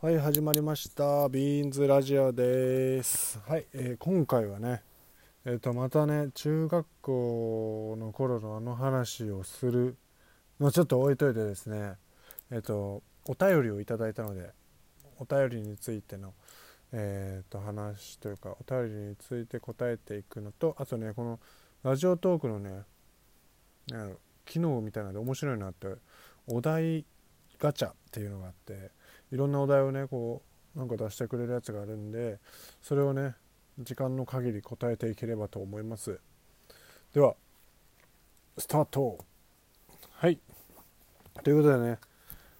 はい始まりました。ビーンズラジオです。はい、えー今回はねえっ、とまたね中学校の頃のあの話をするのちょっと置いといてですねえっ、とお便りをいただいたのでお便りについてのえー、と話というかお便りについて答えていくのとあとねこのラジオトークのね機能みたいなので面白いなってお題ガチャっていうのがあっていろんなお題をねこうなんか出してくれるやつがあるんでそれをね時間の限り答えていければと思います。ではスタート。はい。ということでね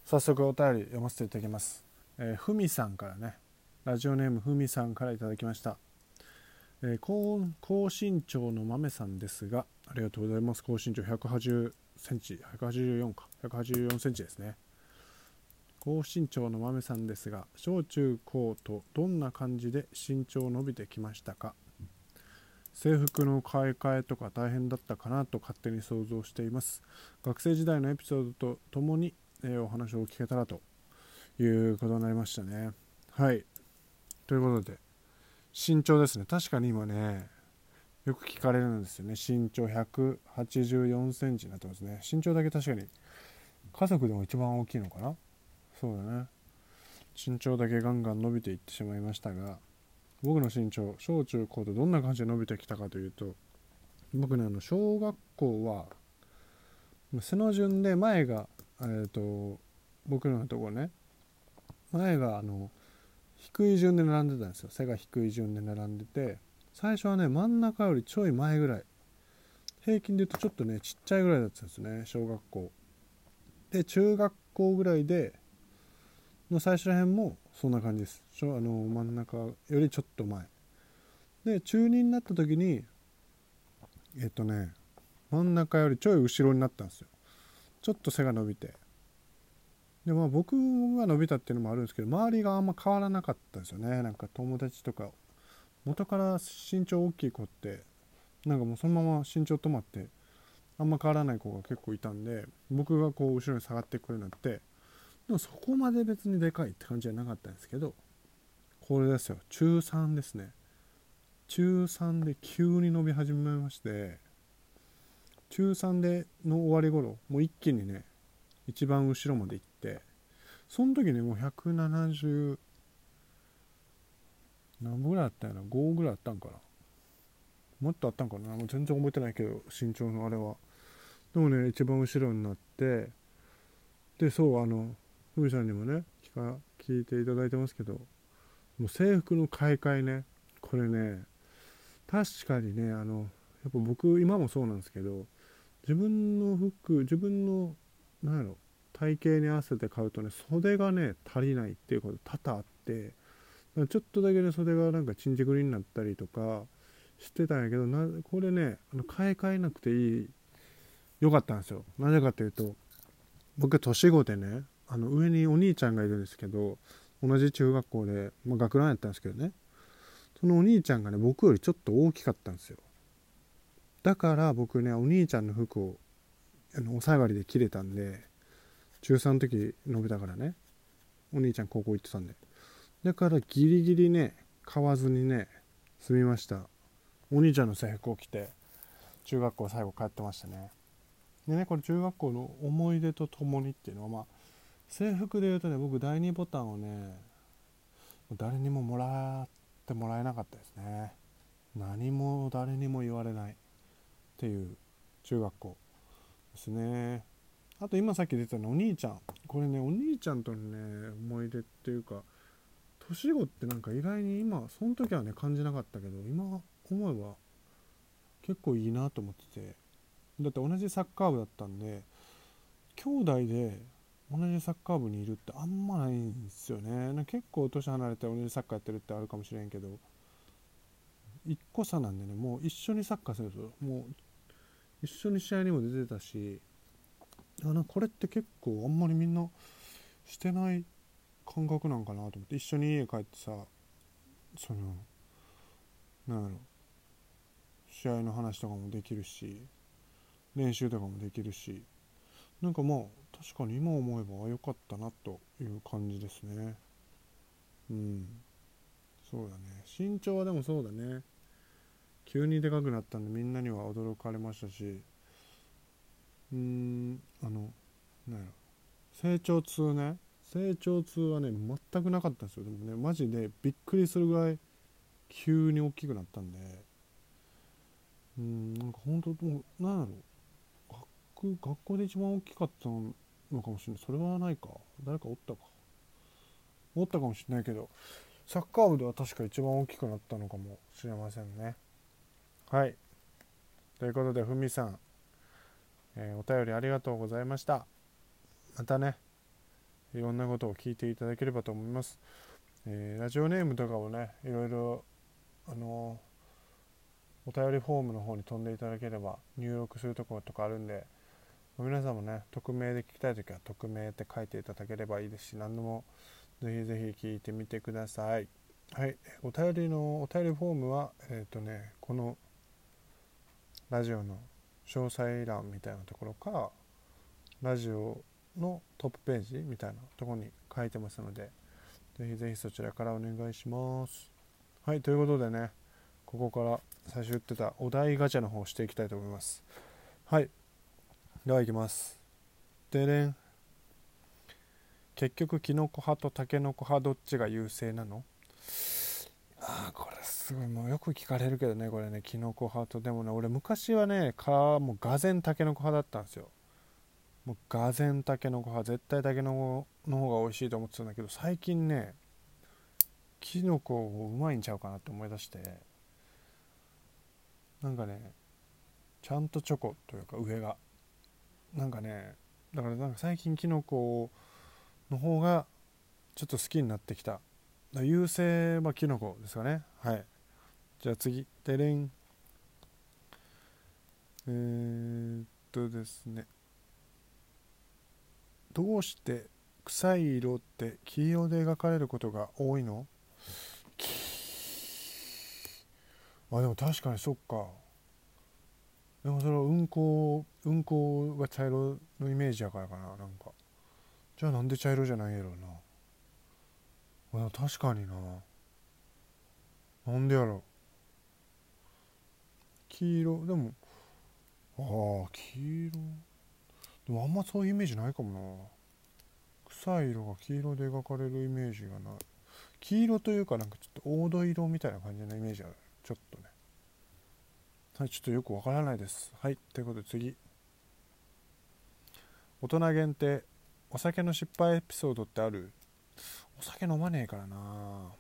早速お便り読ませていただきます。えーふみさんからねラジオネームふみさんからいただきました、えー高高身長の豆さんですがありがとうございます。高身長180センチ184か。184センチですね。高身長の豆さんですが小中高とどんな感じで身長伸びてきましたか？制服の買い替えとか大変だったかなと勝手に想像しています。学生時代のエピソードとともに、えーお話を聞けたらということになりましたね。はい。ということで身長ですね。確かに今ねよく聞かれるんですよね。身長184センチになってますね。身長だけ確かに家族でも一番大きいのかな？そうだね。身長だけガンガン伸びていってしまいましたが僕の身長小中高とどんな感じで伸びてきたかというと僕ねあの小学校は背の順で前がえっ、と僕のところね前があの低い順で並んでたんですよ。背が低い順で並んでて最初はね真ん中よりちょい前ぐらい。平均で言うとちょっとねちっちゃいぐらいだったんですね小学校。で中学校ぐらいでの最初ら辺もそんな感じです。ちょあの真ん中よりちょっと前。で中2になった時にえっとね真ん中よりちょい後ろになったんですよ。ちょっと背が伸びて。でまあ僕が伸びたっていうのもあるんですけど周りがあんま変わらなかったですよね。なんか友達とか元から身長大きい子ってなんかもうそのまま身長止まってあんま変わらない子が結構いたんで僕がこう後ろに下がってくるようになってでもそこまで別にでかいって感じじゃなかったんですけどこれですよ。中3ですね。中3で急に伸び始めまして中3での終わり頃もう一気にね一番後ろまで行ってその時ねもう170何本ぐらいあったんやな5ぐらいあったんかな？もっとあったんかな？もう全然覚えてないけど身長のあれは。でもね一番後ろになってでそうあのふみさんにもね聞か聞いていただいてますけどもう制服の買い替えねこれね確かにねあのやっぱ僕今もそうなんですけど自分の服自分のなんやろ体型に合わせて買うとね袖がね足りないっていうこと多々あってちょっとだけね袖がなんかちんじくりになったりとかしてたんやけどなこれねあの買い替えなくていいよかったんですよ。なぜかというと僕年子でねあの上にお兄ちゃんがいるんですけど同じ中学校で、まあ、学ランやったんですけどね。そのお兄ちゃんがね僕よりちょっと大きかったんですよ。だから僕ねお兄ちゃんの服をあのお下がりで着れたんで中3の時伸びたからねお兄ちゃん高校行ってたんで。だからギリギリね買わずにね済みました。お兄ちゃんの制服を着て中学校最後帰ってましたね。でねこれ中学校の思い出とともにっていうのはまあ制服で言うとね僕第2ボタンをね誰にももらってもらえなかったですね。何も誰にも言われない。っていう中学校ですね。あと今さっき出てたのお兄ちゃん。これねお兄ちゃんとのね思い出っていうか年子ってなんか意外に今その時はね感じなかったけど今思えば結構いいなと思ってて。だって同じサッカー部だったんで兄弟で同じサッカー部にいるってあんまないんですよね。な結構年離れて同じサッカーやってるってあるかもしれんけど1個差なんでねもう一緒にサッカーするんですよもう一緒に試合にも出てたしあなこれって結構あんまりみんなしてない感覚なんかなと思って一緒に家帰ってさそのなんやろ試合の話とかもできるし練習とかもできるしなんかまあ確かに今思えば良かったなという感じですね。うん。そうだね。身長はでもそうだね。急にでかくなったんでみんなには驚かれましたし。うーんあのなんやろ。成長痛ね。成長痛はね全くなかったんですよ。でもねマジでびっくりするぐらい急に大きくなったんで。うんなんか本当もうなんやろ。学学校で一番大きかったのかもしれない。それはないか。誰かおったか。おったかもしれないけどサッカー部では確か一番大きくなったのかもしれませんね。はい。ということでふみさん、えー、お便りありがとうございました。またねいろんなことを聞いていただければと思います、えー、ラジオネームとかをねいろいろあのお便りフォームの方に飛んでいただければ入力するところとかあるんで皆さんもね匿名で聞きたい時は匿名って書いていただければいいですし何でもぜひぜひ聞いてみてください。はいお便りのお便りフォームはえっ、ー、とねこのラジオの詳細欄みたいなところかラジオのトップページみたいなところに書いてますのでぜひぜひそちらからお願いします。はいということでねここから最初言ってたお題ガチャの方をしていきたいと思います。はいではいきます。でれん。結局キノコ派とタケノコ派どっちが優勢なの？ああこれすごいもうよく聞かれるけどねこれね。キノコ派と。でもね俺昔はねかもうがぜんタケノコ派だったんですよ。もうがぜんタケノコ派絶対タケノコの方が美味しいと思ってたんだけど最近ねキノコうまいんちゃうかなって思い出して。なんかねちゃんとチョコというか上が。なんかねだからなんか最近キノコの方がちょっと好きになってきた。優勢はキノコですかね。はい。じゃあ次でれんえー、っとですね。どうして臭い色って黄色で描かれることが多いの？あでも確かにそっか。でもそれは運行運行が茶色のイメージやからかななんか。じゃあなんで茶色じゃないやろうな。確かにな。なんでやろう。黄色でもああ黄色。でもあんまそういうイメージないかもな。臭い色が黄色で描かれるイメージがない。黄色というかなんかちょっと黄土色みたいな感じのイメージある。ちょっとね。はいちょっとよくわからないです。はいということで次。大人限定お酒の失敗エピソードってある？お酒飲まねえからな。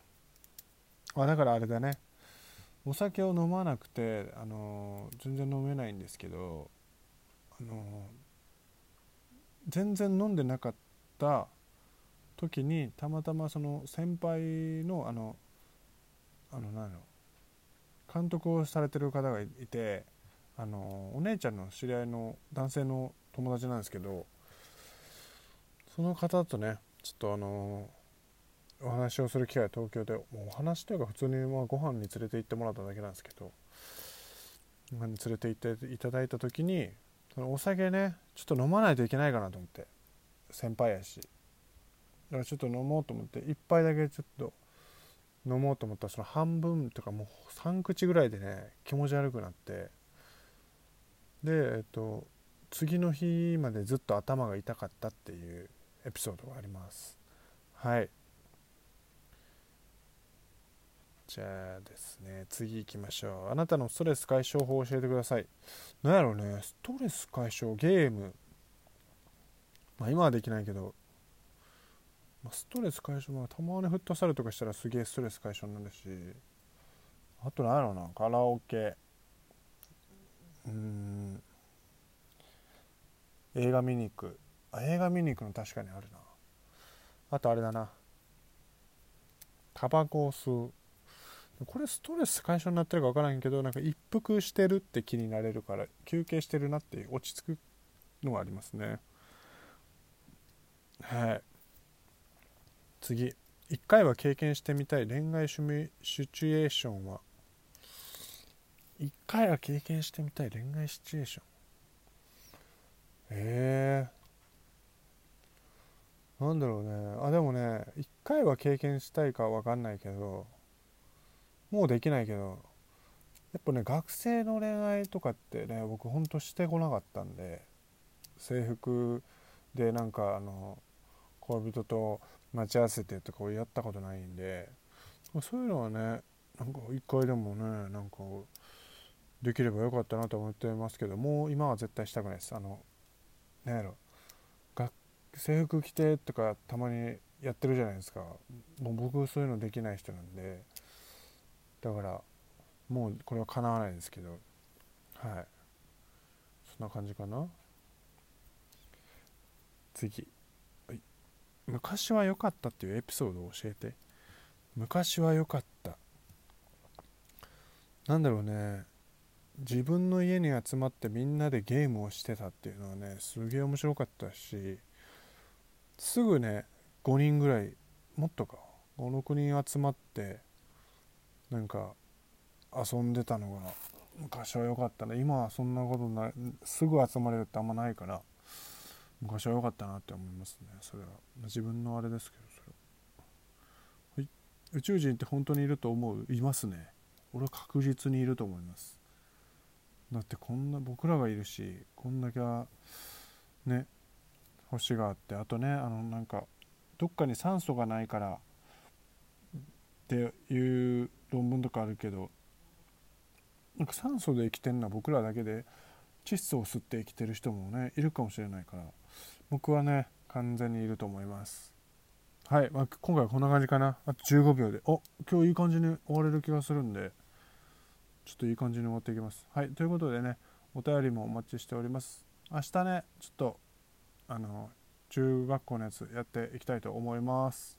あだからあれだね。お酒を飲まなくて、あの全然飲めないんですけど、あの全然飲んでなかった時にたまたまその先輩のあのあの何監督をされてる方がいてあのお姉ちゃんの知り合いの男性の友達なんですけどその方とねちょっとあのお話をする機会東京でお話というか普通にまあご飯に連れて行ってもらっただけなんですけどご飯に連れて行っていただいた時にそのお酒ねちょっと飲まないといけないかなと思って先輩やし。だからちょっと飲もうと思って1杯だけちょっと飲もうと思ったらその半分とかもう3口ぐらいでね気持ち悪くなって。でえっと次の日までずっと頭が痛かったっていうエピソードがあります。はい。じゃあですね次行きましょう。あなたのストレス解消法を教えてください。何やろうねストレス解消ゲーム。まあ今はできないけどまあ、ストレス解消はたまにフットサルとかしたらすげえストレス解消になるしあと何やろなカラオケ。うん。映画見に行く。あ映画見に行くの確かにあるな。あとあれだな。タバコを吸う。これストレス解消になってるか分からんけどなんか一服してるって気になれるから休憩してるなって落ち着くのがありますね。はい。次。1回は経験してみたい恋愛シシチュエーションは？1回は経験してみたい恋愛シチュエーション？え。ー、なんだろうね。あでもね1回は経験したいか分かんないけどもうできないけどやっぱね学生の恋愛とかってね僕ほんとしてこなかったんで制服でなんかあの恋人と待ち合わせてとかをやったことないんでそういうのはねなんか一回でもねなんかできればよかったなと思ってますけどもう今は絶対したくないです。あの何やろ。制服着てとかたまにやってるじゃないですか。もう僕そういうのできない人なんで。だからもうこれはかなわないですけど。はい。そんな感じかな。次、昔は良かったっていうエピソードを教えて。昔は良かった。なんだろうね。自分の家に集まってみんなでゲームをしてたっていうのはねすげえ面白かったしすぐね5人ぐらいもっとか56人集まってなんか遊んでたのが昔は良かったね。今はそんなことないすぐ集まれるってあんまないから。昔は良かったなって思いますね。それは。自分のあれですけどそれは。い。宇宙人って本当にいると思う？いますね。俺は確実にいると思います。だってこんな僕らがいるしこんだけはね星があってあとねあのなんかどっかに酸素がないからっていう論文とかあるけどなんか酸素で生きてるのは僕らだけで窒素を吸って生きてる人もねいるかもしれないから僕はね完全にいると思いますはい、まあ、今回はこんな感じかなあと15秒でお今日いい感じに終われる気がするんでちょっといい感じに終わっていきます。はい、ということでね、お便りもお待ちしております。明日ね、ちょっと、あの、中学校のやつやっていきたいと思います。